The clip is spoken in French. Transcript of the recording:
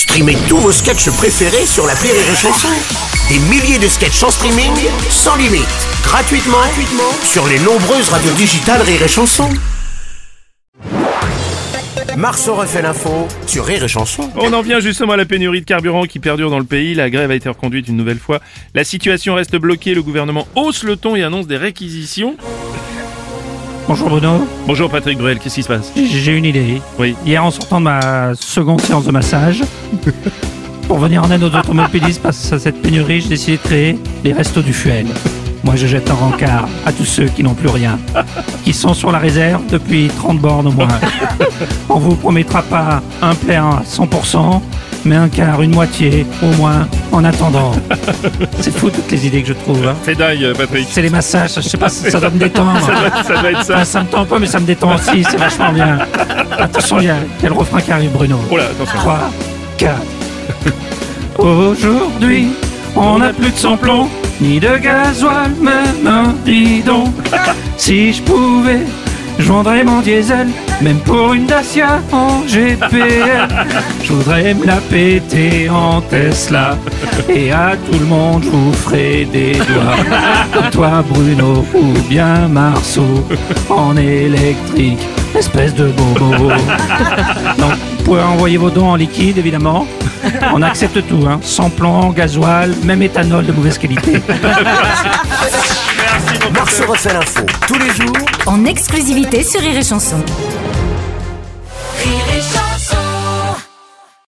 Streamez tous vos sketchs préférés sur la Rire et Chanson. Des milliers de sketchs en streaming, sans limite, gratuitement, gratuitement sur les nombreuses radios digitales Rire et Chanson. Marceau refait l'info sur Rire et Chanson. On en vient justement à la pénurie de carburant qui perdure dans le pays. La grève a été reconduite une nouvelle fois. La situation reste bloquée. Le gouvernement hausse le ton et annonce des réquisitions. Bonjour Bruno, Bonjour Patrick Bruel, qu'est-ce qui se passe? J'ai- une idée. Oui. Hier en sortant de ma seconde séance de massage, pour venir en aide aux automobilistes face à cette pénurie, j'ai décidé de créer les restos du fuel. Moi je jette un rencard à tous ceux qui n'ont plus rien, qui sont sur la réserve depuis 30 bornes au moins. On vous promettra pas un plein à 100%, mais un quart, une moitié, au moins, en attendant. C'est fou toutes les idées que je trouve. hein. C'est dingue euh, Patrick. C'est les massages, je sais pas si ça doit me détendre. Ça doit, ça doit être ça. Ça me tend peu, mais ça me détend aussi, c'est vachement bien. Attention, il y, a il y a le refrain qui arrive, Bruno. Oh là, attention. 3, 4. Aujourd'hui, on n'a plus de samplon, ni de gasoil, même un bidon. Si je pouvais, je vendrais mon diesel, même pour une Dacia en GPL. Je voudrais me la péter en Tesla, et à tout le monde, je vous ferai des doigts. Comme toi, Bruno, ou bien Marceau, en électrique, espèce de bobo. Donc, vous pouvez envoyer vos dons en liquide, évidemment. On accepte tout, hein. Sans plan, gasoil, même éthanol de mauvaise qualité. Refait l'info tous les jours en exclusivité sur Rire et Chanson.